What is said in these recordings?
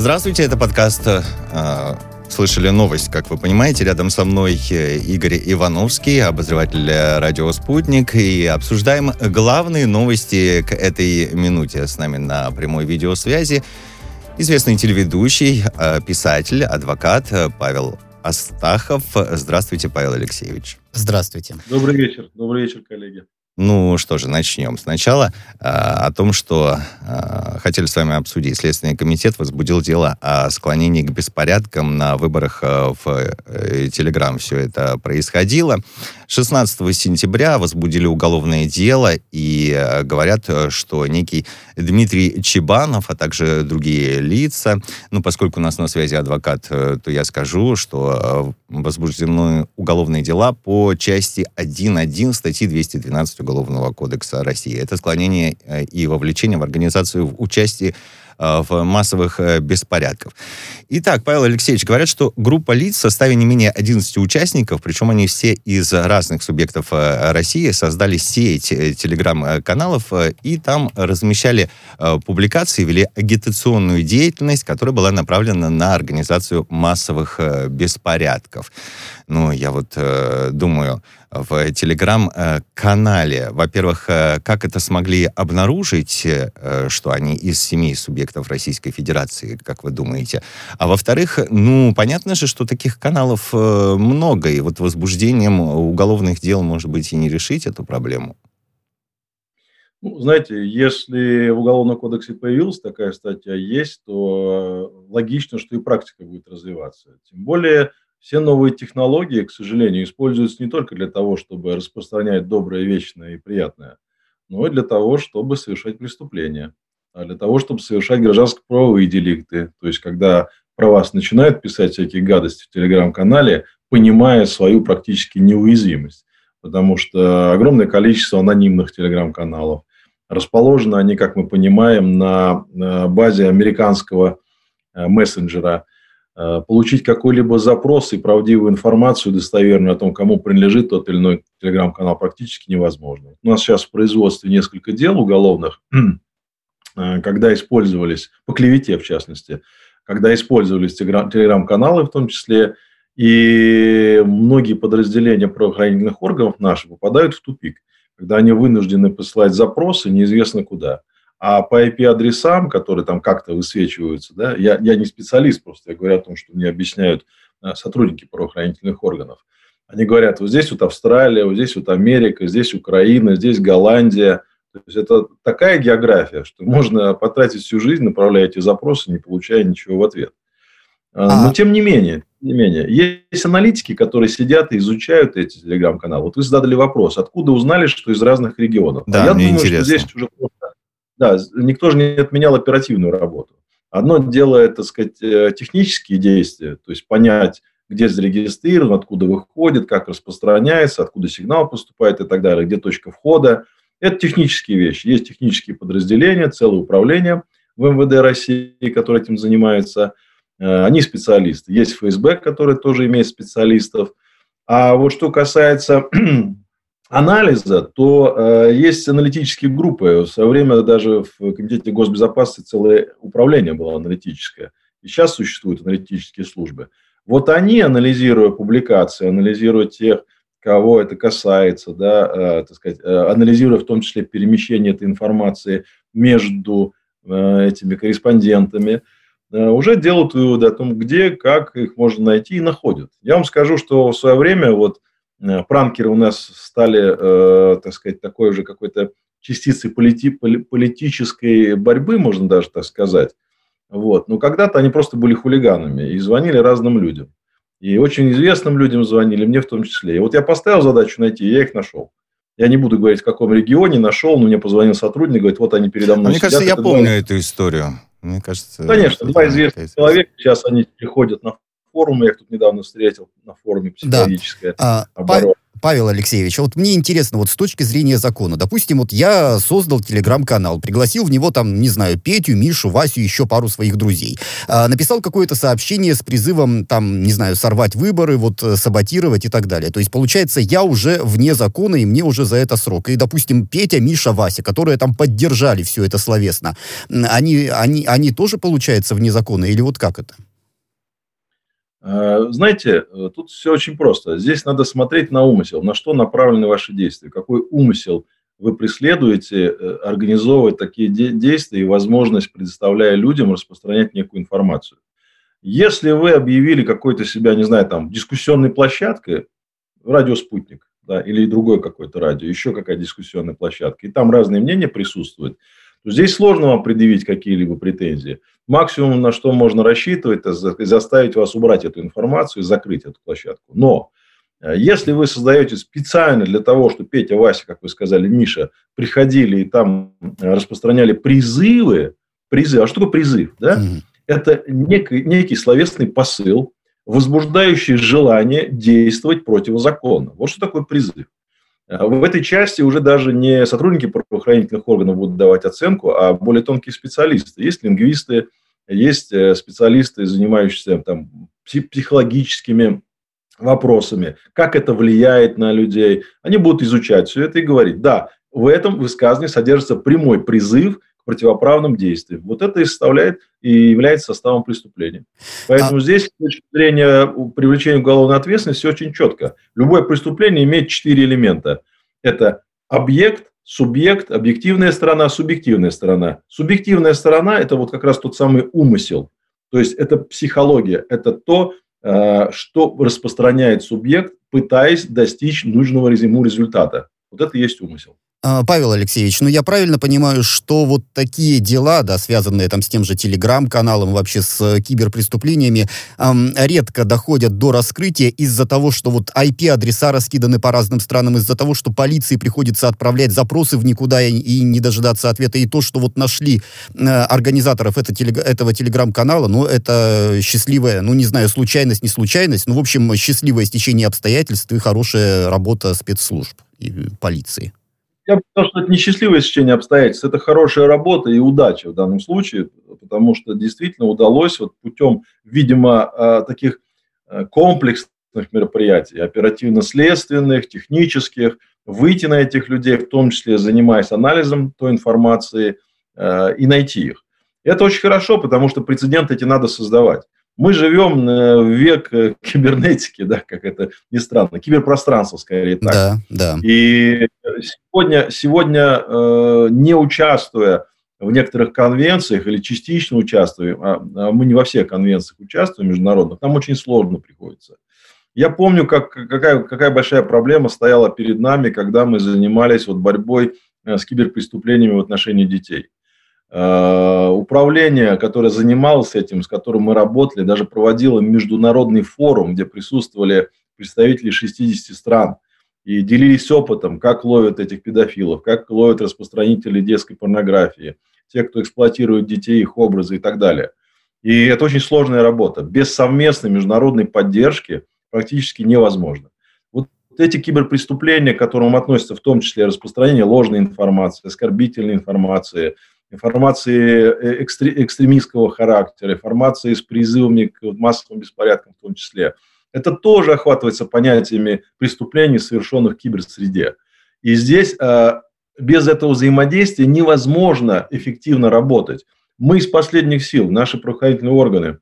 Здравствуйте, это подкаст э, слышали новость, как вы понимаете. Рядом со мной э, Игорь Ивановский, обозреватель радио «Спутник». И обсуждаем главные новости к этой минуте. С нами на прямой видеосвязи известный телеведущий, э, писатель, адвокат Павел Астахов. Здравствуйте, Павел Алексеевич. Здравствуйте. Добрый вечер. Добрый вечер, коллеги. Ну что же, начнем. Сначала э, о том, что э, хотели с вами обсудить. Следственный комитет возбудил дело о склонении к беспорядкам на выборах э, в э, Телеграм. Все это происходило. 16 сентября возбудили уголовное дело и э, говорят, что некий Дмитрий Чебанов, а также другие лица, ну, поскольку у нас на связи адвокат, э, то я скажу, что э, возбуждены уголовные дела по части 1.1 статьи 212 Уголовного кодекса России. Это склонение э, и вовлечение в организацию в участии Э, в массовых э, беспорядков. Итак, Павел Алексеевич, говорят, что группа лиц в составе не менее 11 участников, причем они все из разных субъектов России, создали сеть телеграм-каналов и там размещали публикации, вели агитационную деятельность, которая была направлена на организацию массовых беспорядков. Ну, я вот думаю, в телеграм-канале. Во-первых, э, как это смогли обнаружить, э, что они из семи субъектов Российской Федерации, как вы думаете? А во-вторых, ну, понятно же, что таких каналов э, много, и вот возбуждением уголовных дел, может быть, и не решить эту проблему. Ну, знаете, если в Уголовном кодексе появилась такая статья, есть, то логично, что и практика будет развиваться. Тем более все новые технологии, к сожалению, используются не только для того, чтобы распространять доброе, вечное и приятное, но и для того, чтобы совершать преступления, а для того, чтобы совершать гражданско-правовые деликты. То есть, когда про вас начинают писать всякие гадости в телеграм-канале, понимая свою практически неуязвимость. Потому что огромное количество анонимных телеграм-каналов. Расположены они, как мы понимаем, на базе американского э, мессенджера – Э, получить какой-либо запрос и правдивую информацию достоверную о том, кому принадлежит тот или иной телеграм-канал, практически невозможно. У нас сейчас в производстве несколько дел уголовных, э, когда использовались, по клевете в частности, когда использовались телеграм-каналы в том числе, и многие подразделения правоохранительных органов наших попадают в тупик, когда они вынуждены посылать запросы неизвестно куда. А по IP-адресам, которые там как-то высвечиваются, да, я, я не специалист, просто я говорю о том, что мне объясняют э, сотрудники правоохранительных органов. Они говорят, вот здесь вот Австралия, вот здесь вот Америка, здесь Украина, здесь Голландия. То есть это такая география, что можно потратить всю жизнь, направляя эти запросы, не получая ничего в ответ. А... Но тем не менее, тем не менее, есть аналитики, которые сидят и изучают эти телеграм-каналы. Вот вы задали вопрос, откуда узнали, что из разных регионов? Да, а я мне думаю, интересно. что здесь уже да, никто же не отменял оперативную работу. Одно дело, это, так сказать, э, технические действия, то есть понять, где зарегистрирован, откуда выходит, как распространяется, откуда сигнал поступает и так далее, где точка входа. Это технические вещи. Есть технические подразделения, целое управление в МВД России, которое этим занимается. Э, они специалисты. Есть ФСБ, который тоже имеет специалистов. А вот что касается анализа, то э, есть аналитические группы. В свое время даже в Комитете госбезопасности целое управление было аналитическое. И сейчас существуют аналитические службы. Вот они, анализируя публикации, анализируя тех, кого это касается, да, э, так сказать, э, анализируя в том числе перемещение этой информации между э, этими корреспондентами, э, уже делают выводы о том, где, как их можно найти и находят. Я вам скажу, что в свое время вот пранкеры у нас стали, э, так сказать, такой уже какой-то частицей полити, политической борьбы, можно даже так сказать. Вот. Но когда-то они просто были хулиганами и звонили разным людям. И очень известным людям звонили, мне в том числе. И вот я поставил задачу найти, и я их нашел. Я не буду говорить, в каком регионе нашел, но мне позвонил сотрудник, говорит, вот они передо мной Мне сидят, кажется, я помню два... эту историю. Мне кажется, Конечно, два известных человека, сейчас они приходят на форумы, я их тут недавно встретил на форуме психологическое да. а, оборона. Павел Алексеевич, вот мне интересно, вот с точки зрения закона, допустим, вот я создал телеграм-канал, пригласил в него там, не знаю, Петю, Мишу, Васю, еще пару своих друзей, а, написал какое-то сообщение с призывом, там, не знаю, сорвать выборы, вот, э, саботировать и так далее. То есть, получается, я уже вне закона, и мне уже за это срок. И, допустим, Петя, Миша, Вася, которые там поддержали все это словесно, они, они, они тоже, получается, вне закона, или вот как это? Э, знаете, э, тут все очень просто. Здесь надо смотреть на умысел, на что направлены ваши действия, какой умысел вы преследуете, э, организовывать такие действия и возможность, предоставляя людям распространять некую информацию. Если вы объявили какой-то себя, не знаю, там, дискуссионной площадкой, радио «Спутник», да, или другое какое-то радио, еще какая дискуссионная площадка, и там разные мнения присутствуют – то здесь сложно вам предъявить какие-либо претензии. Максимум, на что можно рассчитывать, это заставить вас убрать эту информацию и закрыть эту площадку. Но э, если вы создаете специально для того, чтобы Петя, Вася, как вы сказали, Миша, приходили и там э, распространяли призывы, призыв, а что такое призыв? Да? Mm-hmm. Это некий, некий словесный посыл, возбуждающий желание действовать противозаконно. Вот что такое призыв. А в этой части уже даже не сотрудники правоохранительных органов будут давать оценку, а более тонкие специалисты. Есть лингвисты, есть э, специалисты, занимающиеся там, психологическими вопросами, как это влияет на людей. Они будут изучать все это и говорить, да, в этом высказывании содержится прямой призыв противоправным действиям. Вот это и составляет и является составом преступления. Поэтому а... здесь, с точки зрения привлечения уголовной ответственности, очень четко. Любое преступление имеет четыре элемента. Это объект, субъект, объективная сторона, субъективная сторона. Субъективная сторона – это вот как раз тот самый умысел. То есть это психология, это то, э, что распространяет субъект, пытаясь достичь нужного ему результата. Вот это и есть умысел. А, Павел Алексеевич, ну я правильно понимаю, что вот такие дела, да, связанные там с тем же телеграм-каналом, вообще с э, киберпреступлениями, эм, редко доходят до раскрытия из-за того, что вот IP-адреса раскиданы по разным странам, из-за того, что полиции приходится отправлять запросы в никуда и, и не дожидаться ответа, и то, что вот нашли э, организаторов это, телег, этого телеграм-канала, ну это счастливая, ну не знаю, случайность, не случайность, ну в общем счастливое стечение обстоятельств и хорошая работа спецслужб и полиции. Я бы сказал, что это несчастливое сечение обстоятельств, это хорошая работа и удача в данном случае, потому что действительно удалось вот путем, видимо, а, таких а, комплексных мероприятий, оперативно-следственных, технических, выйти на этих людей, в том числе занимаясь анализом той информации, а, и найти их. Это очень хорошо, потому что прецеденты эти надо создавать. Мы живем э, в век э, кибернетики, да, как это ни странно, киберпространство скорее так. Да, да. И сегодня, сегодня э, не участвуя в некоторых конвенциях или частично участвуя, а, а мы не во всех конвенциях участвуем международных, нам очень сложно приходится. Я помню, как, какая, какая большая проблема стояла перед нами, когда мы занимались вот борьбой с киберпреступлениями в отношении детей. Э, управление, которое занималось этим, с которым мы работали, даже проводило международный форум, где присутствовали представители 60 стран и делились опытом, как ловят этих педофилов, как ловят распространителей детской порнографии, те, кто эксплуатирует детей, их образы и так далее. И это очень сложная работа. Без совместной международной поддержки практически невозможно. Вот эти киберпреступления, к которым относятся в том числе распространение ложной информации, оскорбительной информации, информации э, экстремистского характера, информации с призывами к массовым беспорядкам в том числе. Это тоже охватывается понятиями преступлений, совершенных в киберсреде. И здесь э, без этого взаимодействия невозможно эффективно работать. Мы из последних сил, наши правоохранительные органы,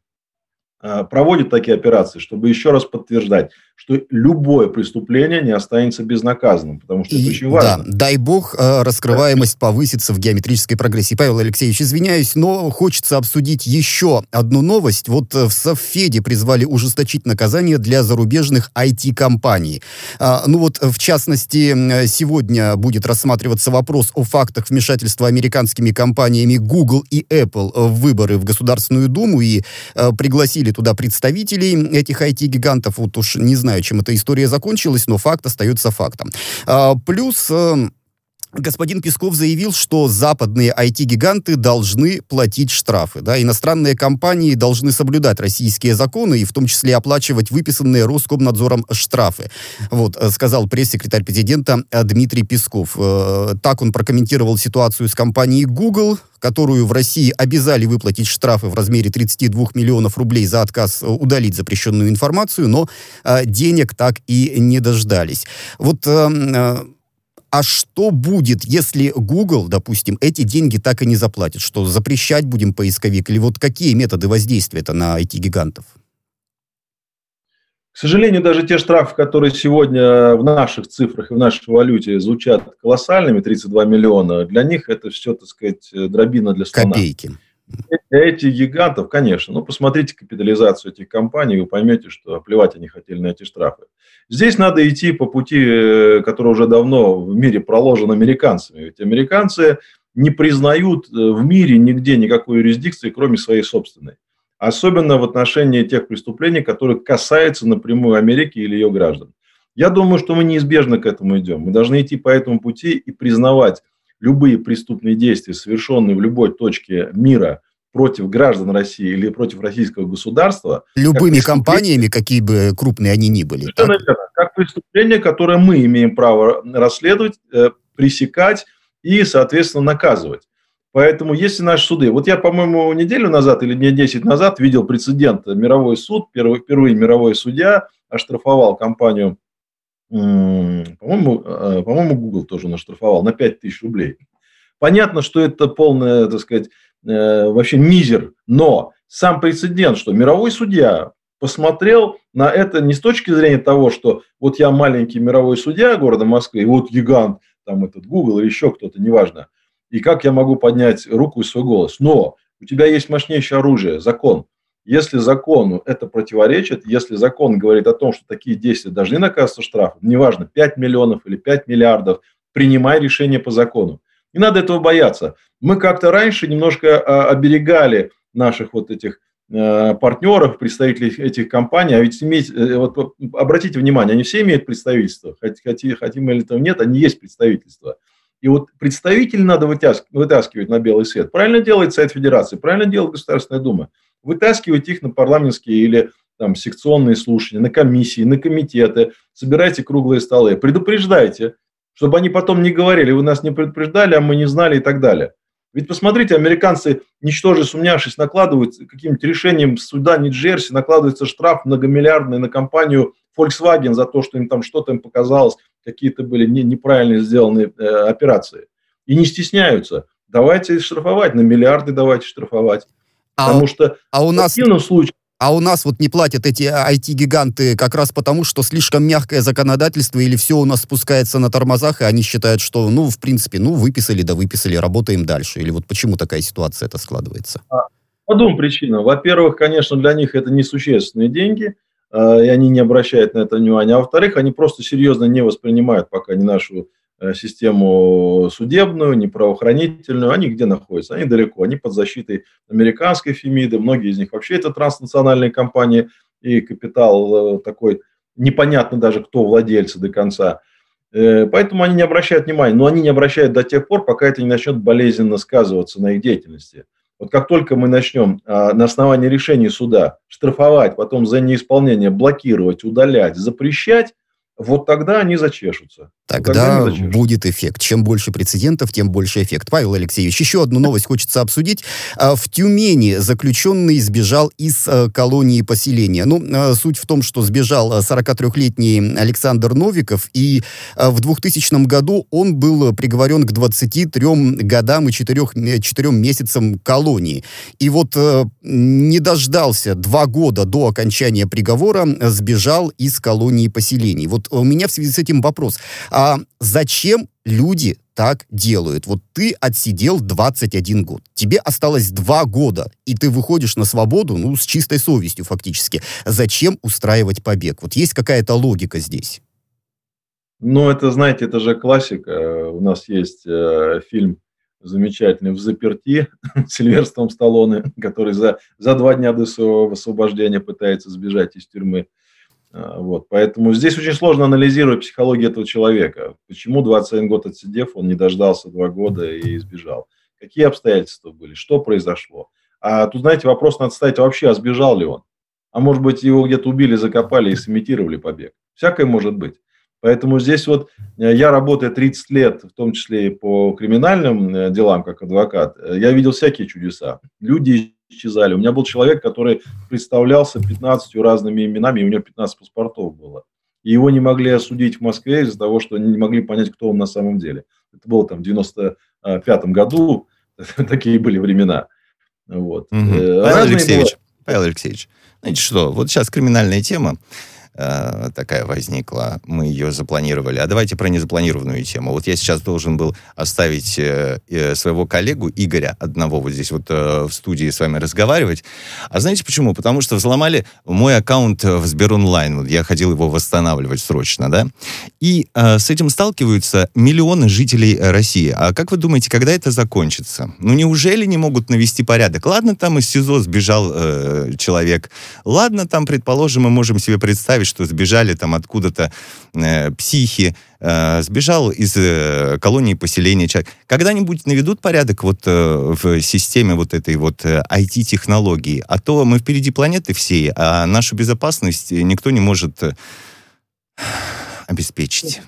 Э, проводит такие операции, чтобы еще раз подтверждать, что любое преступление не останется безнаказанным, потому что и, это очень важно. Да, дай бог, э, раскрываемость повысится в геометрической прогрессии. Павел Алексеевич, извиняюсь, но хочется обсудить еще одну новость. Вот э, в Совфеде призвали ужесточить наказание для зарубежных IT-компаний. А, ну вот, в частности, сегодня будет рассматриваться вопрос о фактах вмешательства американскими компаниями Google и Apple в выборы в Государственную Думу, и пригласили пригласили туда представителей этих IT-гигантов. Вот уж не знаю, чем эта история закончилась, но факт остается фактом. А, плюс... Господин Песков заявил, что западные IT-гиганты должны платить штрафы. Да? Иностранные компании должны соблюдать российские законы и в том числе оплачивать выписанные Роскомнадзором штрафы. Вот, э, сказал пресс-секретарь президента э, Дмитрий Песков. Э, так он прокомментировал ситуацию с компанией Google, которую в России обязали выплатить штрафы в размере 32 миллионов рублей за отказ удалить запрещенную информацию, но денег так и не дождались. Вот а что будет, если Google, допустим, эти деньги так и не заплатит? Что запрещать будем поисковик? Или вот какие методы воздействия это на IT-гигантов? К сожалению, даже те штрафы, которые сегодня в наших цифрах и в нашей валюте звучат колоссальными, 32 миллиона, для них это все, так сказать, дробина для слона. Копейки. Этих гигантов, конечно. Ну, посмотрите капитализацию этих компаний, вы поймете, что плевать они хотели на эти штрафы. Здесь надо идти по пути, э, который уже давно в мире проложен американцами. Ведь американцы не признают э, в мире нигде никакой юрисдикции, кроме своей собственной. Особенно в отношении тех преступлений, которые касаются напрямую Америки или ее граждан. Я думаю, что мы неизбежно к этому идем. Мы должны идти по этому пути и признавать любые преступные действия, совершенные в любой точке мира против граждан России или против российского государства. Любыми компаниями, какие бы крупные они ни были. Как преступление, которое мы имеем право расследовать, э, пресекать и, соответственно, наказывать. Поэтому если наши суды... Вот я, по-моему, неделю назад или дней 10 назад видел прецедент. Мировой суд, первый, впервые мировой судья оштрафовал компанию по-моему, э, по-моему, Google тоже наштрафовал на 5 тысяч рублей. Понятно, что это полное, так сказать, э, вообще мизер, но сам прецедент, что мировой судья посмотрел на это не с точки зрения того, что вот я маленький мировой судья города Москвы, и вот гигант, там этот Google или еще кто-то, неважно, и как я могу поднять руку и свой голос. Но у тебя есть мощнейшее оружие, закон – если закону это противоречит, если закон говорит о том, что такие действия должны наказываться штрафом, неважно, 5 миллионов или 5 миллиардов, принимай решение по закону. Не надо этого бояться. Мы как-то раньше немножко а, оберегали наших вот этих э, партнеров, представителей этих компаний, а ведь иметь, э, вот, обратите внимание, они все имеют представительство, хотим, хотим мы или этого нет, они есть представительство. И вот представителей надо вытаскивать на белый свет. Правильно делает Совет Федерации, правильно делает Государственная Дума вытаскивайте их на парламентские или там, секционные слушания, на комиссии, на комитеты, собирайте круглые столы, предупреждайте, чтобы они потом не говорили, вы нас не предупреждали, а мы не знали и так далее. Ведь посмотрите, американцы, ничтоже сумнявшись, накладывают каким-то решением суда Нью-Джерси, накладывается штраф многомиллиардный на компанию Volkswagen за то, что им там что-то им показалось, какие-то были не, неправильно сделанные э, операции. И не стесняются. Давайте штрафовать, на миллиарды давайте штрафовать. А, потому что а у нас... в случае а у нас вот не платят эти IT-гиганты как раз потому, что слишком мягкое законодательство или все у нас спускается на тормозах, и они считают, что, ну, в принципе, ну, выписали, да выписали, работаем дальше. Или вот почему такая ситуация это складывается? А, по двум причинам. Во-первых, конечно, для них это несущественные деньги, а, и они не обращают на это внимания. А во-вторых, они просто серьезно не воспринимают пока не нашу систему судебную, не правоохранительную, они где находятся? Они далеко, они под защитой американской Фемиды, многие из них вообще это транснациональные компании, и капитал э, такой, непонятно даже, кто владельцы до конца. Э, поэтому они не обращают внимания, но они не обращают до тех пор, пока это не начнет болезненно сказываться на их деятельности. Вот как только мы начнем а, на основании решения суда штрафовать, потом за неисполнение блокировать, удалять, запрещать, вот тогда они зачешутся. Тогда, тогда они зачешутся. будет эффект. Чем больше прецедентов, тем больше эффект. Павел Алексеевич, еще одну новость хочется обсудить. А, в Тюмени заключенный сбежал из а, колонии поселения. Ну, а, суть в том, что сбежал 43-летний Александр Новиков, и в 2000 году он был приговорен к 23 годам и 4, 4 месяцам колонии. И вот не дождался два года до окончания приговора, сбежал из колонии поселений. Вот у меня в связи с этим вопрос. А зачем люди так делают? Вот ты отсидел 21 год, тебе осталось 2 года, и ты выходишь на свободу, ну, с чистой совестью фактически. Зачем устраивать побег? Вот есть какая-то логика здесь? Ну, это, знаете, это же классика. У нас есть э, фильм замечательный «В заперти» с Сильверстом Сталлоне, который за, за два дня до своего освобождения пытается сбежать из тюрьмы. А, вот, поэтому здесь очень сложно анализировать психологию этого человека. Почему 21 год отсидев, он не дождался два года и сбежал? Какие обстоятельства были? Что произошло? А тут, знаете, вопрос надо ставить вообще, а сбежал ли он? А может быть, его где-то убили, закопали и сымитировали побег. Всякое может быть. Поэтому здесь вот э, я работаю 30 лет, в том числе и по криминальным э, делам, как адвокат, э, я видел всякие чудеса. Люди исчезали. У меня был человек, который представлялся 15 разными именами, и у него 15 паспортов было. И его не могли осудить в Москве из-за того, что они не могли понять, кто он на самом деле. Это было там в 95 году, такие были времена. Вот. Угу. Павел Алексеевич, Павел Алексеевич, знаете что, вот сейчас криминальная тема. Э, такая возникла. Мы ее запланировали. А давайте про незапланированную тему. Вот я сейчас должен был оставить э, э, своего коллегу Игоря, одного вот здесь вот в студии с вами разговаривать. А знаете почему? Потому что взломали мой аккаунт в Сберонлайн. Вот я ходил его восстанавливать срочно, да? И э, с этим сталкиваются миллионы жителей России. А как вы думаете, когда это закончится? Ну, неужели не могут навести порядок? Ладно, там из СИЗО сбежал э, человек. Ладно, там, предположим, мы можем себе представить, что сбежали там откуда-то э, психи, э, сбежал из э, колонии поселения человек. Когда-нибудь наведут порядок вот э, в системе вот этой вот э, IT-технологии, а то мы впереди планеты всей, а нашу безопасность никто не может э, обеспечить.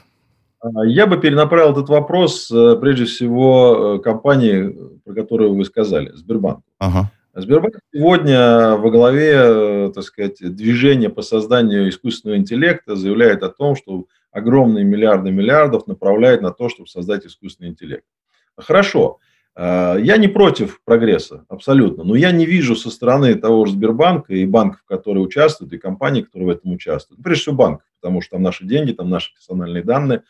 А, я бы перенаправил этот вопрос э, прежде всего э, компании, про которую вы сказали, Сбербанку. Ага. Сбербанк сегодня во главе, э, так сказать, движения по созданию искусственного интеллекта заявляет о том, что огромные миллиарды миллиардов направляет на то, чтобы создать искусственный интеллект. Хорошо, э, я не против прогресса, абсолютно, но я не вижу со стороны того же Сбербанка и банков, которые участвуют, и компаний, которые в этом участвуют, прежде всего банков, потому что там наши деньги, там наши персональные данные,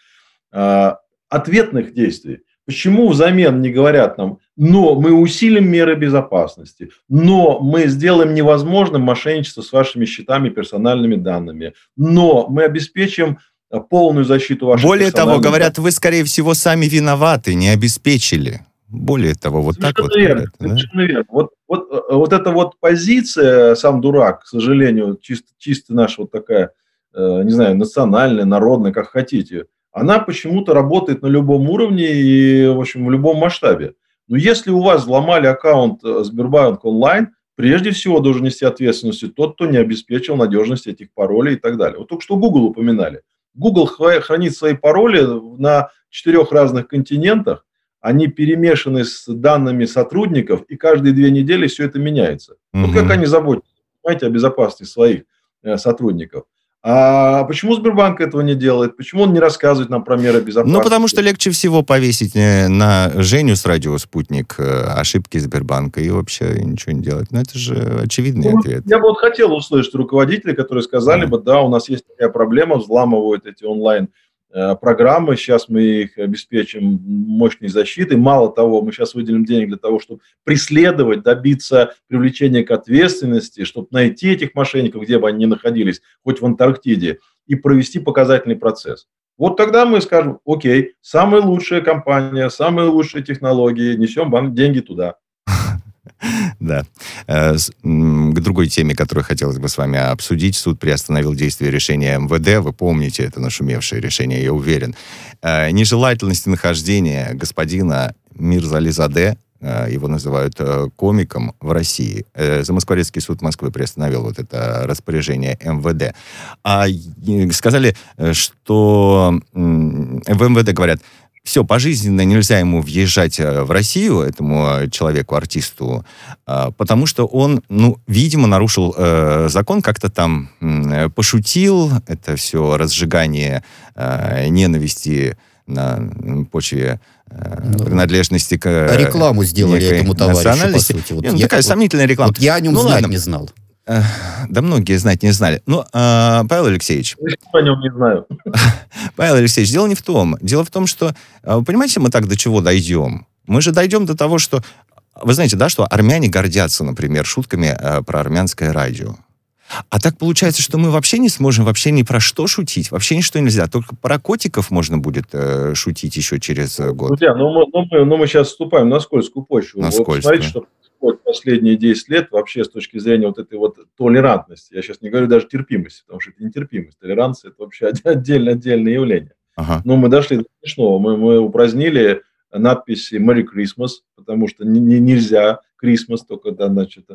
э, ответных действий. Почему взамен не говорят нам, но мы усилим меры безопасности, но мы сделаем невозможным мошенничество с вашими счетами, персональными данными, но мы обеспечим э, полную защиту ваших Более того, говорят, вы, скорее всего, сами виноваты, не обеспечили. Более того, вот совершенно так вот. Верно, говорят, совершенно да? верно. Вот, вот, э, вот эта вот позиция, сам дурак, к сожалению, чисто, чисто наша вот такая, э, не знаю, национальная, народная, как хотите – она почему-то работает на любом уровне и, в общем, в любом масштабе. Но если у вас взломали аккаунт э, Сбербанк онлайн, прежде всего должен нести ответственность тот, кто не обеспечил надежность этих паролей и так далее. Вот только что Google упоминали. Google хранит свои пароли на четырех разных континентах, они перемешаны с данными сотрудников, и каждые две недели все это меняется. Угу. Вот как они заботятся, понимаете, о безопасности своих э, сотрудников. А почему Сбербанк этого не делает? Почему он не рассказывает нам про меры безопасности? Ну, потому что легче всего повесить э, на Женю с радио «Спутник» э, ошибки Сбербанка и вообще ничего не делать. Ну, это же очевидный ну, ответ. Я бы вот хотел услышать руководителей, которые сказали mm. бы, да, у нас есть такая проблема, взламывают эти онлайн программы. Сейчас мы их обеспечим мощной защитой. Мало того, мы сейчас выделим денег для того, чтобы преследовать, добиться привлечения к ответственности, чтобы найти этих мошенников, где бы они ни находились, хоть в Антарктиде, и провести показательный процесс. Вот тогда мы скажем, окей, самая лучшая компания, самые лучшие технологии, несем деньги туда. Да. Э, к другой теме, которую хотелось бы с вами обсудить. Суд приостановил действие решения МВД. Вы помните это нашумевшее решение, я уверен. Э, нежелательность нахождения господина Мирзализаде э, его называют комиком в России. Замоскворецкий суд Москвы приостановил вот это распоряжение МВД. А сказали, что в МВД говорят, все, пожизненно нельзя ему въезжать э, в Россию, этому э, человеку, артисту, а, потому что он, ну, видимо, нарушил э, закон, как-то там э, пошутил, это все разжигание э, ненависти на почве э, ну, принадлежности к... Рекламу сделали этому товарищу, по сути. Вот ну, я, такая сомнительная реклама. Вот я о нем ну, знать ладно. не знал. Да многие знать не знали. Ну, а, Павел Алексеевич... Я о нем не знаю. Павел Алексеевич, дело не в том. Дело в том, что, а, вы понимаете, мы так до чего дойдем? Мы же дойдем до того, что... Вы знаете, да, что армяне гордятся, например, шутками э, про армянское радио. А так получается, что мы вообще не сможем вообще ни про что шутить, вообще ничто нельзя. Только про котиков можно будет э, шутить еще через э, год. Друзья, ну мы, ну, мы, ну мы сейчас вступаем на скользкую почву. На скользкую. Смотрите, что последние 10 лет вообще с точки зрения вот этой вот толерантности, я сейчас не говорю даже терпимости, потому что это нетерпимость, толеранция – это вообще отдельное, отдельное явление. Ага. Но мы дошли до смешного, мы, мы упразднили надписи Merry Christmas, потому что не, не, нельзя Christmas, только, да, значит,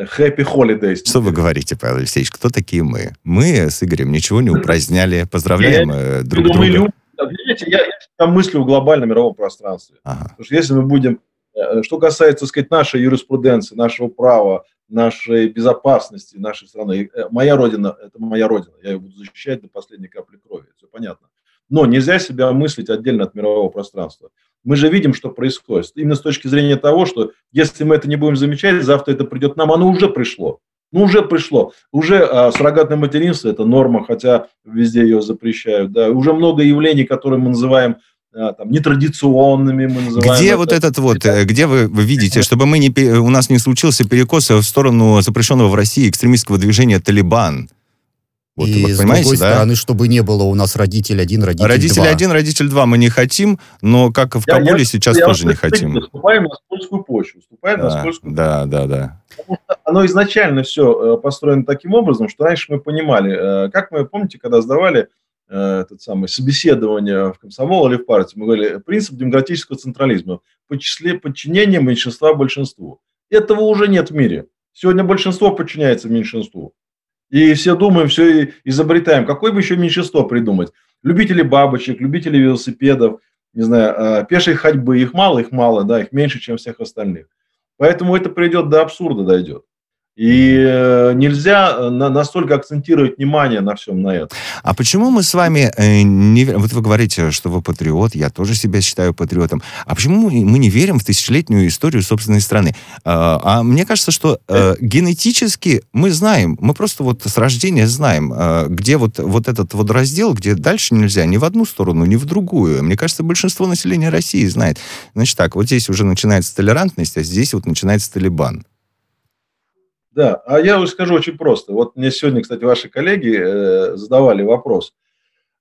Happy Holidays. Что вы говорите, Павел Алексеевич, кто такие мы? Мы с Игорем ничего не упраздняли, поздравляем я, э, друг друга. Любим, видите, я, я мыслю в глобальном мировом пространстве. Ага. Потому что если мы будем, э, что касается, так сказать, нашей юриспруденции, нашего права, нашей безопасности, нашей страны, э, моя родина – это моя родина, я ее буду защищать до последней капли крови, все понятно. Но нельзя себя мыслить отдельно от мирового пространства. Мы же видим, что происходит. Именно с точки зрения того, что если мы это не будем замечать, завтра это придет нам, оно уже пришло. Ну, уже пришло. Уже а, суррогатное материнство – это норма, хотя везде ее запрещают. Да. Уже много явлений, которые мы называем а, там, нетрадиционными, мы называем Где это. вот этот вот, э, где вы, вы видите, чтобы мы не, у нас не случился перекос в сторону запрещенного в России экстремистского движения «Талибан»? Вот, и вот, с другой да? стороны, чтобы не было у нас родитель один, родитель, родитель два. Родитель один, родитель два мы не хотим, но как в Кабуле я, сейчас я, тоже я не хотим. Вступаем на скользкую почву. Вступаем да, на скользкую да, почву. Да, да, да. Потому что оно изначально все э, построено таким образом, что раньше мы понимали, э, как мы, помните, когда сдавали э, этот самый собеседование в комсомол или в партии, мы говорили, принцип демократического централизма, по числе подчинения меньшинства большинству. Этого уже нет в мире. Сегодня большинство подчиняется меньшинству. И все думаем, все изобретаем. Какое бы еще меньшинство придумать? Любители бабочек, любители велосипедов, не знаю, а, пешей ходьбы. Их мало, их мало, да, их меньше, чем всех остальных. Поэтому это придет до абсурда, дойдет. И э, нельзя э, настолько акцентировать внимание на всем на этом. А почему мы с вами э, не? Вот вы говорите, что вы патриот, я тоже себя считаю патриотом. А почему мы не верим в тысячелетнюю историю собственной страны? А мне кажется, что генетически мы знаем, мы просто вот с рождения знаем, где вот, вот этот вот раздел, где дальше нельзя ни в одну сторону, ни в другую. Мне кажется, большинство населения России знает. Значит так, вот здесь уже начинается толерантность, а здесь вот начинается Талибан. Да, а я уже скажу очень просто. Вот мне сегодня, кстати, ваши коллеги э, задавали вопрос.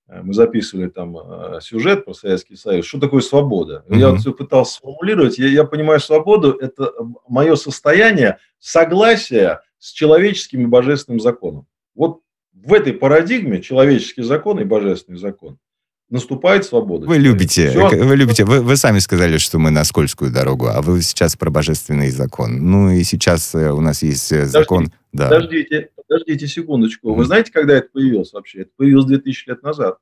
Э, мы записывали там э, сюжет про Советский Союз. Что такое свобода? Mm-hmm. Я вот все пытался сформулировать. Я, я понимаю, свободу – это мое состояние согласия с человеческим и божественным законом. Вот в этой парадигме человеческий закон и божественный закон наступает свобода. Вы любите, Все. вы любите, вы, вы сами сказали, что мы на скользкую дорогу, а вы сейчас про божественный закон. Ну и сейчас э, у нас есть э, закон. Подождите, да. подождите, подождите секундочку. Вы знаете, когда это появилось вообще? Это появилось 2000 лет назад.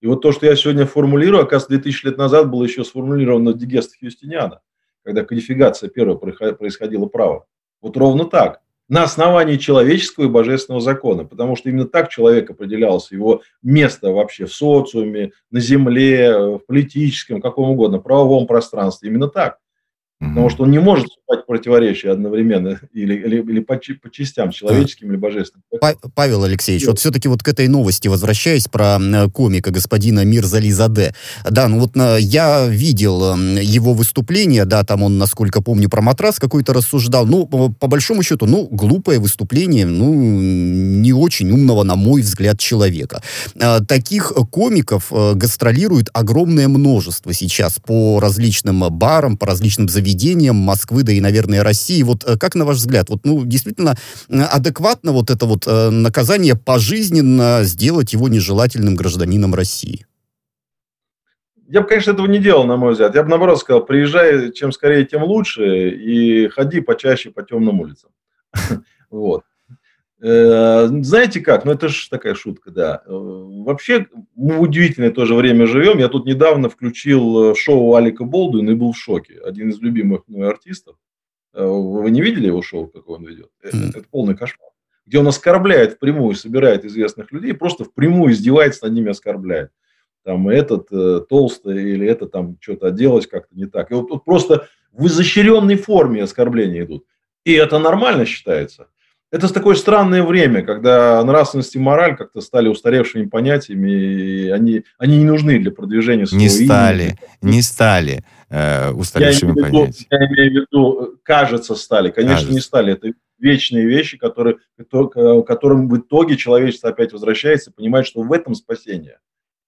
И вот то, что я сегодня формулирую, оказывается, 2000 лет назад было еще сформулировано Дигеста Хьюстиниана, когда кодификация первая происходила право. Вот ровно так на основании человеческого и божественного закона, потому что именно так человек определялся, его место вообще в социуме, на земле, в политическом, каком угодно, правовом пространстве, именно так. Потому что он не может вступать в противоречие одновременно или, или, или по, по частям, человеческим или божественным. Павел Алексеевич, Нет. вот все-таки вот к этой новости возвращаясь про комика господина Мирзали Заде. Да, ну вот я видел его выступление, да, там он, насколько помню, про матрас какой-то рассуждал. Ну, по, большому счету, ну, глупое выступление, ну, не очень умного, на мой взгляд, человека. А, таких комиков э, гастролирует огромное множество сейчас по различным барам, по различным заведениям поведением Москвы, да и, наверное, России. Вот э, как на ваш взгляд, вот, ну, действительно адекватно вот это вот э, наказание пожизненно сделать его нежелательным гражданином России? Я бы, конечно, этого не делал, на мой взгляд. Я бы, наоборот, сказал, приезжай, чем скорее, тем лучше, и ходи почаще по темным улицам. Вот. Э, знаете как? Ну, это же такая шутка, да. Э, вообще, мы в удивительное тоже время живем. Я тут недавно включил э, шоу Алика Болдуина и был в шоке. Один из любимых мой артистов. Вы не видели его шоу, как он ведет? Это, это полный кошмар. Где он оскорбляет впрямую, собирает известных людей, просто впрямую издевается над ними, оскорбляет. Там этот э, толстый или это там что-то делать как-то не так. И вот тут просто в изощренной форме оскорбления идут. И это нормально считается. Это такое странное время, когда нравственность и мораль как-то стали устаревшими понятиями, и они, они не нужны для продвижения своего Не стали, имени. не стали э, устаревшими я виду, Я имею в виду, кажется, стали. Конечно, кажется. не стали. Это вечные вещи, которые, которым в итоге человечество опять возвращается, понимает, что в этом спасение.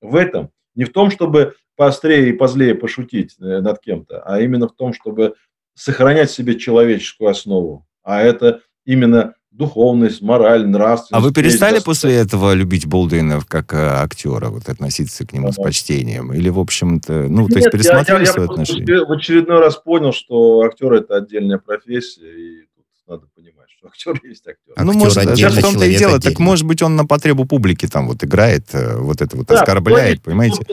В этом. Не в том, чтобы поострее и позлее пошутить э, над кем-то, а именно в том, чтобы сохранять себе человеческую основу, а это именно духовность, мораль, нравственность. А вы перестали после этого любить Болдуина как э, актера, вот относиться к нему с почтением? Или, в общем-то, ну, Нет, то есть пересмотрели я, я, свои я отношения? в очередной раз понял, что актер – это отдельная профессия, и тут надо понимать, что актер есть актер. А ну, актер может, даже в том-то и дело, отдельно. так может быть он на потребу публики там вот играет, э, вот это вот да, оскорбляет, понимаете?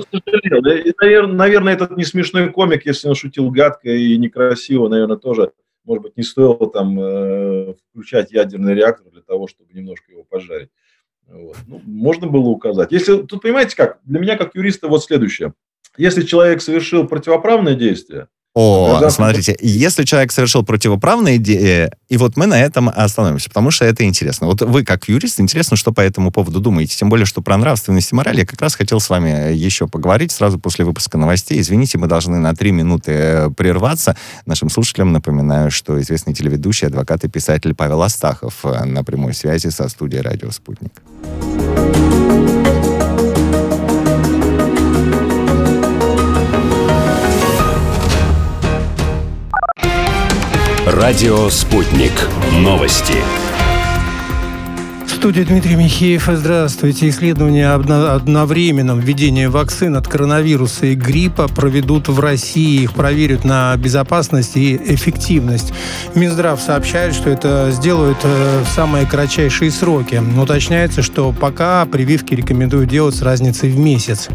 наверное, наверное, этот не смешной комик, если он шутил гадко и некрасиво, наверное, тоже может быть, не стоило там э, включать ядерный реактор для того, чтобы немножко его пожарить. Вот. Ну, можно было указать. Если, тут понимаете как, для меня как юриста вот следующее. Если человек совершил противоправное действие, о, да, смотрите, если человек совершил противоправные идеи, и вот мы на этом остановимся, потому что это интересно. Вот вы, как юрист, интересно, что по этому поводу думаете. Тем более, что про нравственность и мораль я как раз хотел с вами еще поговорить сразу после выпуска новостей. Извините, мы должны на три минуты э, прерваться. Нашим слушателям напоминаю, что известный телеведущий, адвокат и писатель Павел Астахов э, на прямой связи со студией «Радио Спутник». Радио «Спутник». Новости. В студии Дмитрий Михеев. Здравствуйте. Исследования об одновременном введении вакцин от коронавируса и гриппа проведут в России. Их проверят на безопасность и эффективность. Минздрав сообщает, что это сделают э, в самые кратчайшие сроки. Уточняется, что пока прививки рекомендуют делать с разницей в месяц.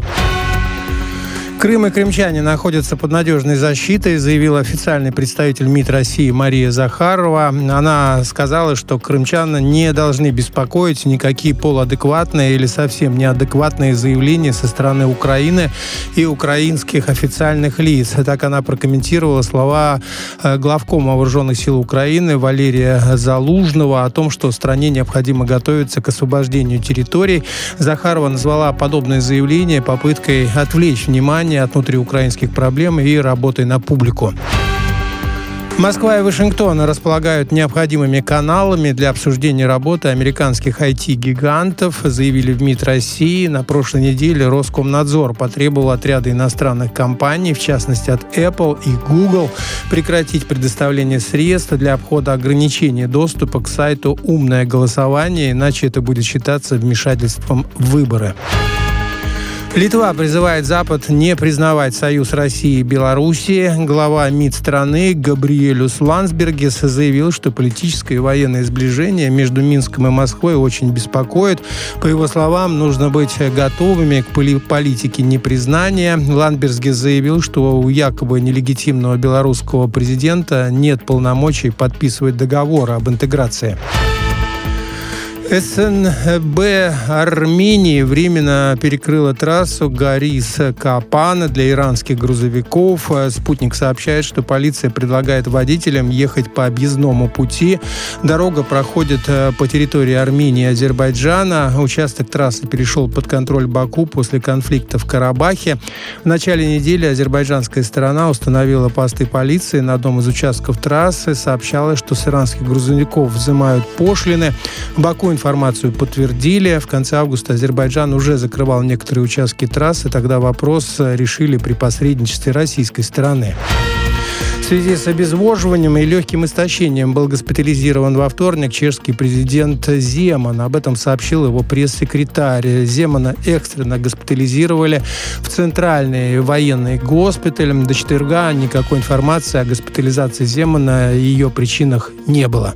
Крым и крымчане находятся под надежной защитой, заявил официальный представитель МИД России Мария Захарова. Она сказала, что крымчан не должны беспокоить никакие полуадекватные или совсем неадекватные заявления со стороны Украины и украинских официальных лиц. Так она прокомментировала слова э, главкома вооруженных сил Украины Валерия Залужного о том, что стране необходимо готовиться к освобождению территорий. Захарова назвала подобное заявление попыткой отвлечь внимание внимание от внутриукраинских проблем и работы на публику. Москва и Вашингтон располагают необходимыми каналами для обсуждения работы американских IT-гигантов, заявили в МИД России. На прошлой неделе Роскомнадзор потребовал от ряда иностранных компаний, в частности от Apple и Google, прекратить предоставление средств для обхода ограничений доступа к сайту «Умное голосование», иначе это будет считаться вмешательством в выборы. Литва призывает Запад не признавать союз России и Белоруссии. Глава МИД страны Габриэлюс Ландсбергес заявил, что политическое и военное сближение между Минском и Москвой очень беспокоит. По его словам, нужно быть готовыми к политике непризнания. Ландбергес заявил, что у якобы нелегитимного белорусского президента нет полномочий подписывать договор об интеграции. СНБ Армении временно перекрыла трассу Гарис-Капана для иранских грузовиков. Спутник сообщает, что полиция предлагает водителям ехать по объездному пути. Дорога проходит э, по территории Армении и Азербайджана. Участок трассы перешел под контроль Баку после конфликта в Карабахе. В начале недели азербайджанская сторона установила посты полиции на одном из участков трассы. Сообщалось, что с иранских грузовиков взимают пошлины. Баку информацию подтвердили. В конце августа Азербайджан уже закрывал некоторые участки трассы. Тогда вопрос решили при посредничестве российской стороны. В связи с обезвоживанием и легким истощением был госпитализирован во вторник чешский президент Земан. Об этом сообщил его пресс-секретарь. Земана экстренно госпитализировали в центральный военный госпиталь. До четверга никакой информации о госпитализации Земана и ее причинах не было.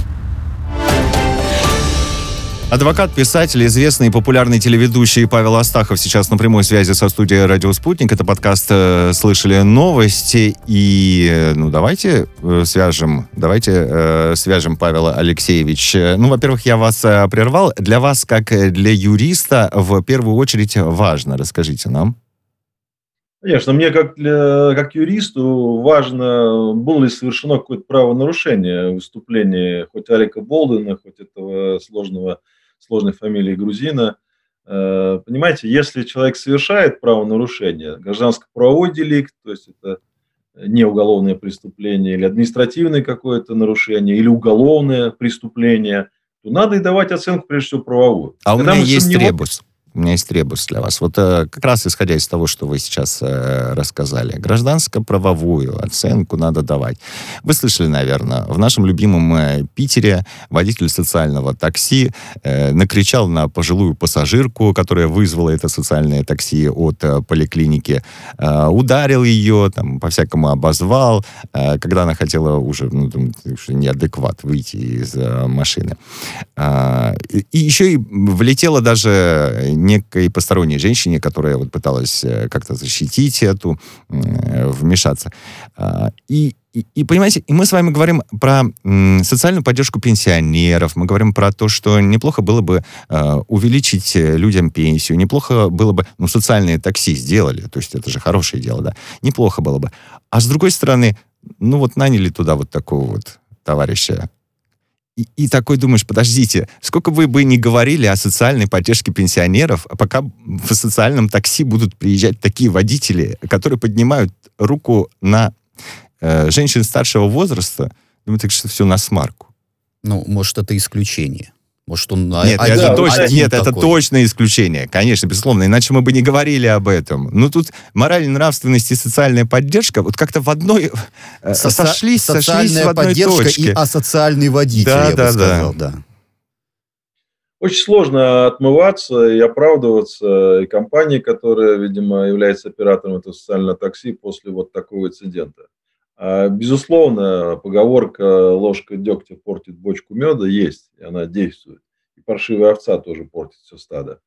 Адвокат, писатель, известный и популярный телеведущий Павел Астахов сейчас на прямой связи со студией «Радио Спутник». Это подкаст э, «Слышали новости». И, э, ну, давайте э, свяжем, давайте свяжем Павела Алексеевич. Ну, во-первых, я вас прервал. Для вас, как для юриста, в первую очередь важно. Расскажите нам. Конечно, мне как, для, как юристу важно, было ли совершено какое-то правонарушение в хоть Алика Болдена, хоть этого сложного сложной фамилии грузина. Э, понимаете, если человек совершает правонарушение, гражданско-правовой деликт, то есть это не уголовное преступление, или административное какое-то нарушение, или уголовное преступление, то надо и давать оценку, прежде всего, правовую. А Когда у меня есть сомнев... ребус у меня есть ребус для вас. Вот э, как раз исходя из того, что вы сейчас э, рассказали, гражданско-правовую оценку надо давать. Вы слышали, наверное, в нашем любимом э, Питере водитель социального такси накричал на пожилую пассажирку, которая вызвала это социальное такси от поликлиники, ударил ее, там, по-всякому обозвал, когда она хотела уже, ну, там, неадекват выйти из машины. Э, и еще и влетела даже некой посторонней женщине, которая вот пыталась э, как-то защитить эту, вмешаться. А, и, и, и, понимаете, и мы с вами говорим про социальную поддержку пенсионеров, мы говорим про то, что неплохо было бы э, увеличить людям пенсию, неплохо было бы, ну, социальные такси сделали, то есть это же хорошее дело, да, неплохо было бы. А с другой стороны, ну вот наняли туда вот такого вот товарища и, и такой думаешь, подождите, сколько вы бы не говорили о социальной поддержке пенсионеров, а пока в социальном такси будут приезжать такие водители, которые поднимают руку на э, женщин старшего возраста, думаю, так что все на смарку. Ну, может, это исключение. Может, он нет, один, это точно, один нет, такой. это точно исключение, конечно, безусловно, иначе мы бы не говорили об этом. Но тут мораль, нравственность и социальная поддержка вот как-то в одной э, Со- сошлись, социальная сошлись в одной поддержка точке. и асоциальный водитель, да, я да, бы сказал, да. да. Очень сложно отмываться и оправдываться и компании, которая, видимо, является оператором этого социального такси после вот такого инцидента. А, безусловно, поговорка «ложка дегтя портит бочку меда» есть, и она действует. И паршивая овца тоже портит все стадо.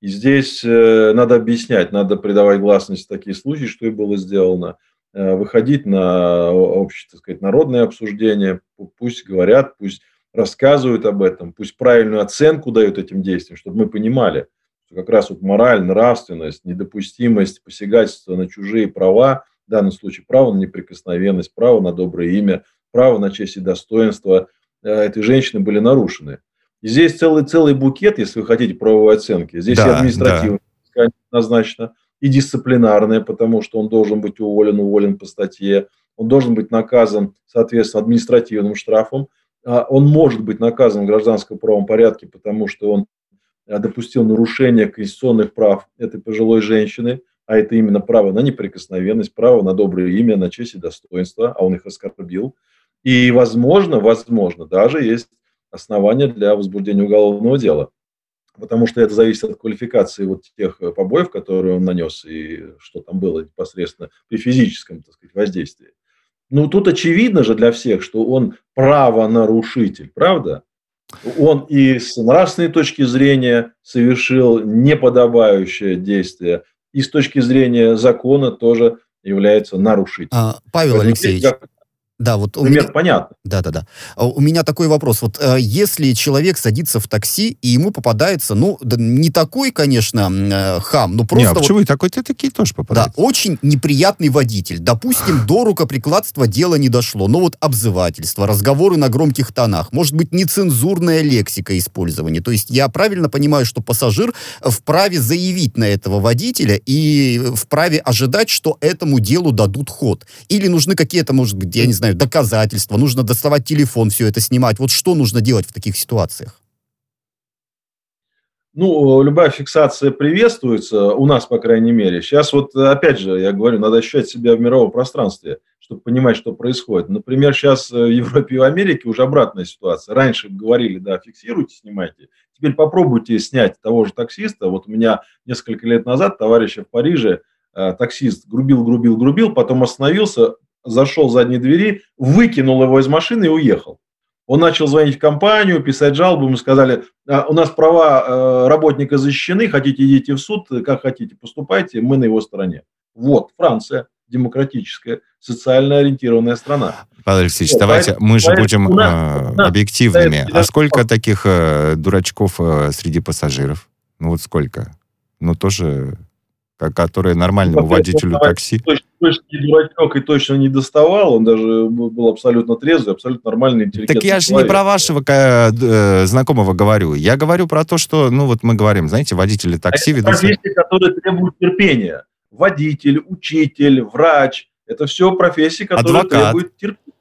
И здесь э, надо объяснять, надо придавать гласность в такие случаи, что и было сделано, э, выходить на общее, так сказать, народное обсуждение, пусть говорят, пусть рассказывают об этом, пусть правильную оценку дают этим действиям, чтобы мы понимали, что как раз вот мораль, нравственность, недопустимость посягательства на чужие права – в данном случае право на неприкосновенность, право на доброе имя, право на честь и достоинство э, этой женщины были нарушены. И здесь целый, целый букет, если вы хотите правовой оценки. Здесь да, и административная да. однозначно, и дисциплинарная, потому что он должен быть уволен, уволен по статье, он должен быть наказан, соответственно, административным штрафом, а он может быть наказан в гражданском правом порядке, потому что он э, допустил нарушение конституционных прав этой пожилой женщины – а это именно право на неприкосновенность, право на доброе имя, на честь и достоинство, а он их оскорбил. И, возможно, возможно, даже есть основания для возбуждения уголовного дела. Потому что это зависит от квалификации вот тех побоев, которые он нанес, и что там было непосредственно при физическом так сказать, воздействии. Ну, тут очевидно же для всех, что он правонарушитель, правда? Он и с нравственной точки зрения совершил неподобающее действие, и с точки зрения закона тоже является нарушителем. А, Павел Алексеевич, да, вот Пример меня... понятно. Да, да, да. У меня такой вопрос. Вот э, если человек садится в такси, и ему попадается, ну, да, не такой, конечно, э, хам, но просто... Не, а вот, почему и такой-то такие тоже попадают? Да, очень неприятный водитель. Допустим, до рукоприкладства дело не дошло, но вот обзывательство, разговоры на громких тонах, может быть, нецензурная лексика использования. То есть я правильно понимаю, что пассажир вправе заявить на этого водителя и вправе ожидать, что этому делу дадут ход. Или нужны какие-то, может быть, я не знаю, знаю, доказательства, нужно доставать телефон, все это снимать. Вот что нужно делать в таких ситуациях? Ну, любая фиксация приветствуется, у нас, по крайней мере. Сейчас вот, опять же, я говорю, надо ощущать себя в мировом пространстве, чтобы понимать, что происходит. Например, сейчас в Европе и в Америке уже обратная ситуация. Раньше говорили, да, фиксируйте, снимайте. Теперь попробуйте снять того же таксиста. Вот у меня несколько лет назад товарища в Париже э, таксист грубил, грубил, грубил, потом остановился, зашел в задней двери, выкинул его из машины и уехал. Он начал звонить в компанию, писать жалобу, ему сказали, «А, у нас права э, работника защищены, хотите идите в суд, как хотите поступайте, мы на его стороне. Вот, Франция, демократическая, социально ориентированная страна. Павел Алексеевич, вот, давайте, поэтому, мы же будем нас, э, объективными. А сколько таких э, дурачков э, среди пассажиров? Ну вот сколько? Ну тоже который нормальному ну, водителю такси. Точно, точно не дурачок и точно не доставал, он даже был абсолютно трезвый, абсолютно нормальный, интеллигентный Так я же не про вашего э, знакомого говорю. Я говорю про то, что, ну вот мы говорим, знаете, водители такси ведут... Это профессии, которые требуют терпения. Водитель, учитель, врач. Это все профессии, которые Адвокат. требуют терпения.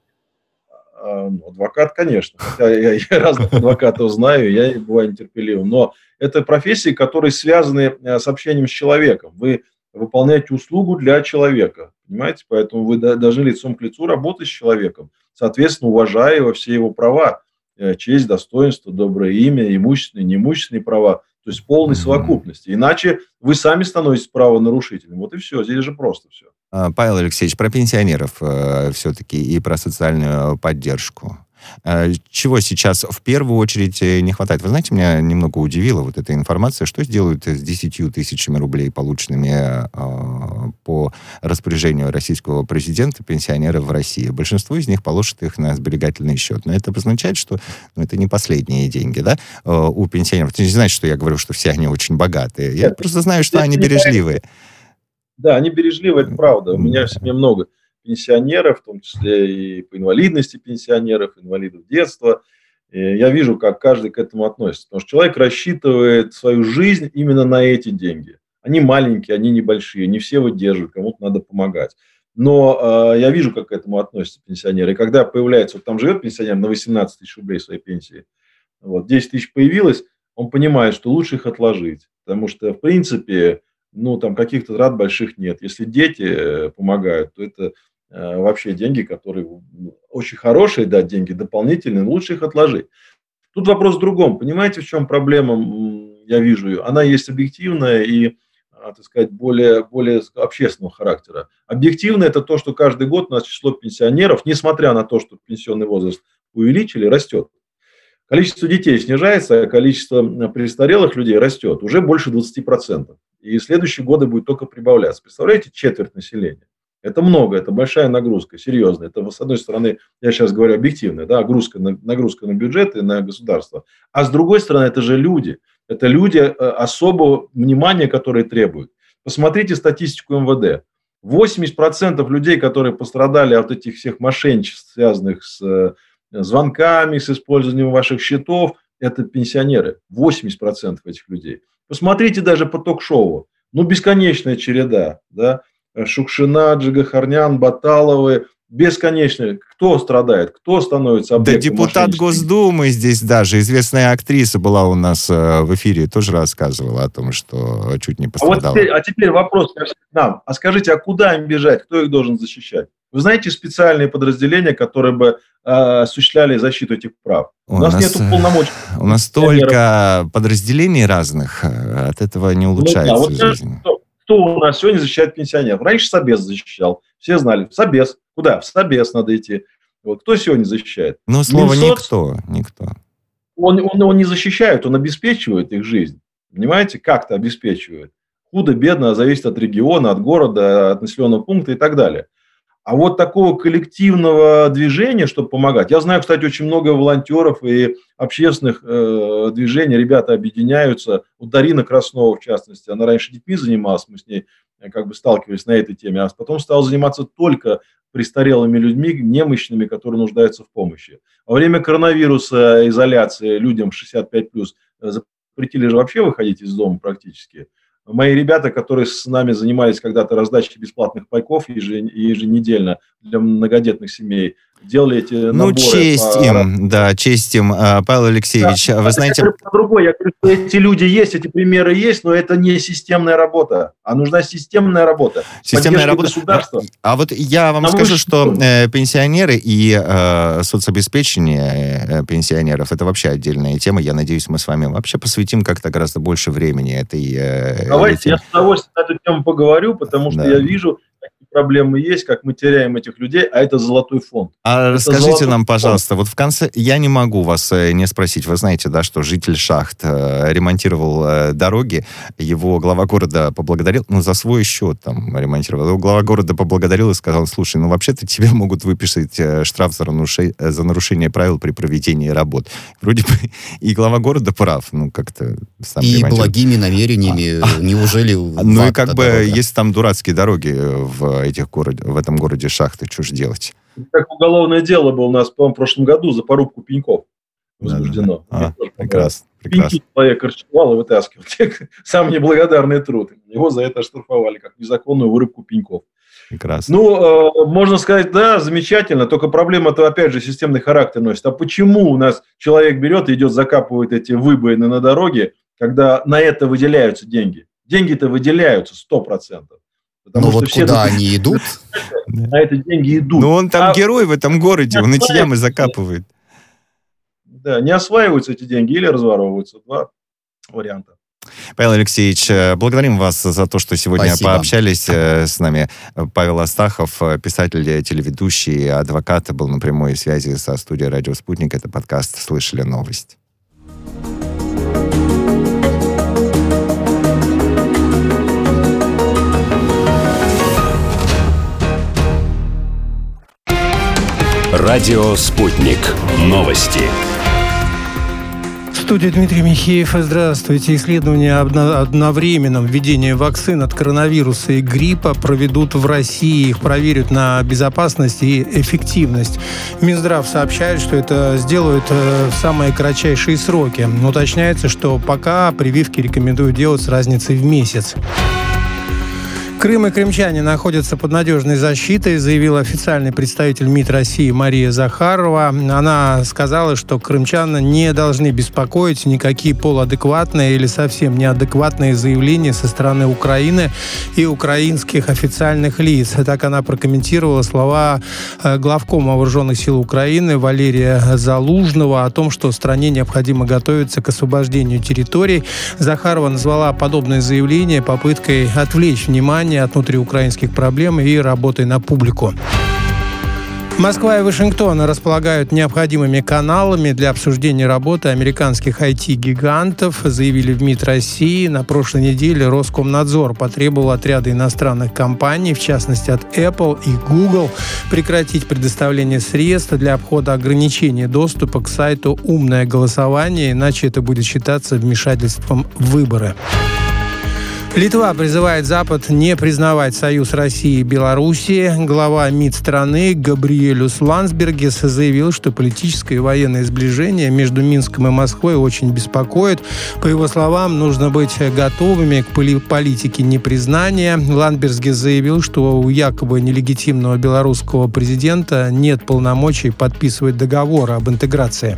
А, ну, адвокат, конечно. Хотя я, я разных адвокатов знаю, я бываю нетерпеливым. Но это профессии, которые связаны э, с общением с человеком. Вы выполняете услугу для человека, понимаете? Поэтому вы должны лицом к лицу работать с человеком, соответственно, уважая его все его права, э, честь, достоинство, доброе имя, имущественные, неимущественные права, то есть полной совокупности. Иначе вы сами становитесь правонарушителем. Вот и все, здесь же просто все. А, Павел Алексеевич, про пенсионеров э, все-таки и про социальную поддержку. Э, чего сейчас в первую очередь э, не хватает? Вы знаете, меня немного удивила вот эта информация, что сделают с 10 тысячами рублей, полученными э, по распоряжению российского президента пенсионеры в России. Большинство из них положат их на сберегательный счет. Но это обозначает, что ну, это не последние деньги, да, э, у пенсионеров. Это не значит, что я говорю, что все они очень богатые. Я просто знаю, что они бережливые. Да, они бережливые, это правда. У меня в семье много пенсионеров, в том числе и по инвалидности пенсионеров, инвалидов детства. И я вижу, как каждый к этому относится. Потому что человек рассчитывает свою жизнь именно на эти деньги. Они маленькие, они небольшие, не все выдерживают, кому-то надо помогать. Но э, я вижу, как к этому относятся пенсионеры. И когда появляется, вот там живет пенсионер на 18 тысяч рублей своей пенсии, вот 10 тысяч появилось, он понимает, что лучше их отложить. Потому что, в принципе, ну, там каких-то трат больших нет. Если дети э, помогают, то это вообще деньги, которые очень хорошие, да, деньги дополнительные, лучше их отложить. Тут вопрос в другом. Понимаете, в чем проблема, я вижу ее? Она есть объективная и, а, так сказать, более, более общественного характера. Объективно это то, что каждый год у нас число пенсионеров, несмотря на то, что пенсионный возраст увеличили, растет. Количество детей снижается, а количество престарелых людей растет уже больше 20%. И следующие годы будет только прибавляться. Представляете, четверть населения. Это много, это большая нагрузка, серьезная. Это, с одной стороны, я сейчас говорю объективно, да, нагрузка на, нагрузка на бюджет и на государство. А с другой стороны, это же люди. Это люди э, особого внимания, которые требуют. Посмотрите статистику МВД. 80% людей, которые пострадали от этих всех мошенничеств, связанных с э, звонками, с использованием ваших счетов, это пенсионеры. 80% этих людей. Посмотрите даже по ток-шоу. Ну, бесконечная череда, да, Шукшина, Джигахарнян, Баталовы, бесконечно. Кто страдает? Кто становится объектом Да депутат Госдумы здесь даже, известная актриса была у нас э, в эфире, тоже рассказывала о том, что чуть не пострадала. А, вот теперь, а теперь вопрос ко всем нам. А скажите, а куда им бежать? Кто их должен защищать? Вы знаете специальные подразделения, которые бы э, осуществляли защиту этих прав? У, у нас, нас нет полномочий. У нас столько подразделений разных, э, от этого не улучшается ну, да, вот жизнь. Что, кто у нас сегодня защищает пенсионеров? Раньше Собес защищал. Все знали. Собес. Куда? В Собес надо идти. Вот кто сегодня защищает? Ну, слово Минсоц, никто. Никто. Он, он его не защищает, он обеспечивает их жизнь. Понимаете, как-то обеспечивает. Худо-бедно зависит от региона, от города, от населенного пункта и так далее. А вот такого коллективного движения, чтобы помогать. Я знаю, кстати, очень много волонтеров и общественных э, движений. Ребята объединяются. Вот Дарина Краснова, в частности, она раньше детьми занималась, мы с ней э, как бы сталкивались на этой теме, а потом стала заниматься только престарелыми людьми, немощными, которые нуждаются в помощи. Во время коронавируса, изоляции людям 65+, э, запретили же вообще выходить из дома практически – Мои ребята, которые с нами занимались когда-то раздачей бесплатных пайков еженедельно для многодетных семей, делали эти ну, наборы. Ну, честь по... им, да, честь им. А, Павел Алексеевич, да, вы знаете... Я по-другому, я говорю, что эти люди есть, эти примеры есть, но это не системная работа, а нужна системная работа. Системная работа. Государства. А вот я вам скажу, что э, пенсионеры и э, соцобеспечение э, пенсионеров, это вообще отдельная тема. Я надеюсь, мы с вами вообще посвятим как-то гораздо больше времени этой... Э, Давайте, этой... я с удовольствием на эту тему поговорю, потому что да. я вижу проблемы есть, как мы теряем этих людей, а это золотой фонд. А это расскажите нам, пожалуйста, фонд. вот в конце, я не могу вас э, не спросить, вы знаете, да, что житель Шахт э, ремонтировал э, дороги, его глава города поблагодарил, ну, за свой счет там ремонтировал, его глава города поблагодарил и сказал, слушай, ну, вообще-то тебе могут выписать штраф за, наруши... за нарушение правил при проведении работ. Вроде бы и глава города прав, ну, как-то сам И благими намерениями, а, неужели... Ну, и как бы, дорога? если там дурацкие дороги в, этих город, в этом городе шахты, что же делать? Как уголовное дело было у нас, в прошлом году за порубку пеньков возбуждено. Да, да. А, прекрасно, прекрасно. Человек расчевал и вытаскивал. Самый неблагодарный труд. Его за это оштрафовали, как незаконную вырубку пеньков. Прекрасно. Ну, э, можно сказать, да, замечательно, только проблема-то, опять же, системный характер носит. А почему у нас человек берет и идет, закапывает эти выбоины на дороге, когда на это выделяются деньги? Деньги-то выделяются 100%. Потому ну, вот все куда они идут? На это деньги идут. Ну, он там а герой в этом городе, он эти ямы закапывает. Да, не осваиваются эти деньги или разворовываются. Два варианта. Павел Алексеевич, э, благодарим вас за то, что сегодня Спасибо. пообщались э, с нами. Павел Астахов, э, писатель, телеведущий, адвокат, был на прямой связи со студией «Радио Спутник». Это подкаст «Слышали новость». Радио «Спутник». Новости студии Дмитрий Михеев. Здравствуйте. Исследования об одновременном введении вакцин от коронавируса и гриппа проведут в России. Их проверят на безопасность и эффективность. Минздрав сообщает, что это сделают э, в самые кратчайшие сроки. Уточняется, что пока прививки рекомендуют делать с разницей в месяц. Крым и крымчане находятся под надежной защитой, заявил официальный представитель МИД России Мария Захарова. Она сказала, что крымчан не должны беспокоить никакие полуадекватные или совсем неадекватные заявления со стороны Украины и украинских официальных лиц. Так она прокомментировала слова э, главкома вооруженных сил Украины Валерия Залужного о том, что стране необходимо готовиться к освобождению территорий. Захарова назвала подобное заявление попыткой отвлечь внимание внимание от внутриукраинских проблем и работы на публику. Москва и Вашингтон располагают необходимыми каналами для обсуждения работы американских IT-гигантов, заявили в МИД России. На прошлой неделе Роскомнадзор потребовал отряда иностранных компаний, в частности от Apple и Google, прекратить предоставление средств для обхода ограничений доступа к сайту «Умное голосование», иначе это будет считаться вмешательством в выборы. Литва призывает Запад не признавать союз России и Белоруссии. Глава МИД страны Габриэлюс Ландсбергес заявил, что политическое и военное сближение между Минском и Москвой очень беспокоит. По его словам, нужно быть готовыми к политике непризнания. Ландбергес заявил, что у якобы нелегитимного белорусского президента нет полномочий подписывать договор об интеграции.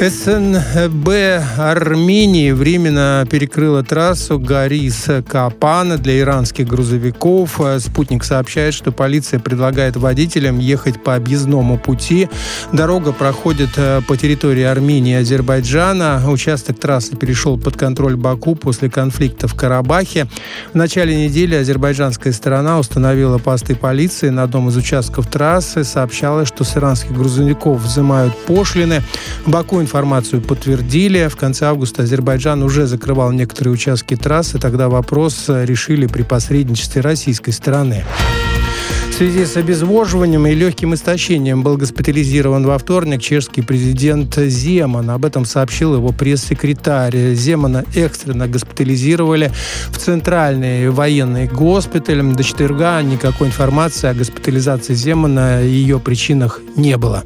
СНБ Армении временно перекрыла трассу Гарис-Капана для иранских грузовиков. Спутник сообщает, что полиция предлагает водителям ехать по объездному пути. Дорога проходит э, по территории Армении и Азербайджана. Участок трассы перешел под контроль Баку после конфликта в Карабахе. В начале недели азербайджанская сторона установила посты полиции на одном из участков трассы. Сообщалось, что с иранских грузовиков взимают пошлины. Баку информацию подтвердили. В конце августа Азербайджан уже закрывал некоторые участки трассы. Тогда вопрос решили при посредничестве российской стороны. В связи с обезвоживанием и легким истощением был госпитализирован во вторник чешский президент Земан. Об этом сообщил его пресс-секретарь. Земана экстренно госпитализировали в центральный военный госпиталь. До четверга никакой информации о госпитализации Земана и ее причинах не было.